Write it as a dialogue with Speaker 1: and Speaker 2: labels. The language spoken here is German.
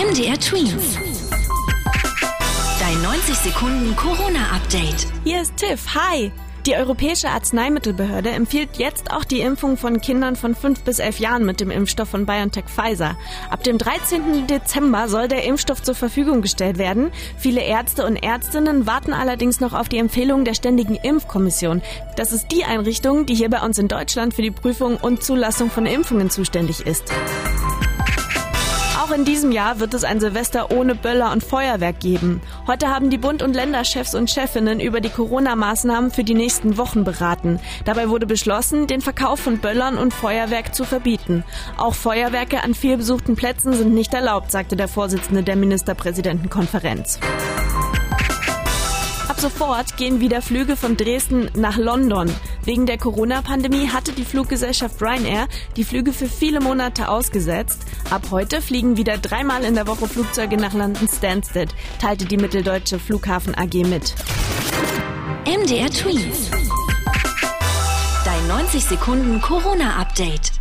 Speaker 1: MDR Twins. Dein 90 Sekunden Corona-Update.
Speaker 2: Hier ist Tiff. Hi. Die Europäische Arzneimittelbehörde empfiehlt jetzt auch die Impfung von Kindern von 5 bis 11 Jahren mit dem Impfstoff von BioNTech Pfizer. Ab dem 13. Dezember soll der Impfstoff zur Verfügung gestellt werden. Viele Ärzte und Ärztinnen warten allerdings noch auf die Empfehlung der Ständigen Impfkommission. Das ist die Einrichtung, die hier bei uns in Deutschland für die Prüfung und Zulassung von Impfungen zuständig ist. Auch in diesem Jahr wird es ein Silvester ohne Böller und Feuerwerk geben. Heute haben die Bund- und Länderchefs und Chefinnen über die Corona-Maßnahmen für die nächsten Wochen beraten. Dabei wurde beschlossen, den Verkauf von Böllern und Feuerwerk zu verbieten. Auch Feuerwerke an vielbesuchten Plätzen sind nicht erlaubt, sagte der Vorsitzende der Ministerpräsidentenkonferenz sofort gehen wieder Flüge von Dresden nach London. Wegen der Corona-Pandemie hatte die Fluggesellschaft Ryanair die Flüge für viele Monate ausgesetzt. Ab heute fliegen wieder dreimal in der Woche Flugzeuge nach London Stansted, teilte die Mitteldeutsche Flughafen AG mit.
Speaker 1: MDR Tweet. Dein 90 Sekunden Corona-Update.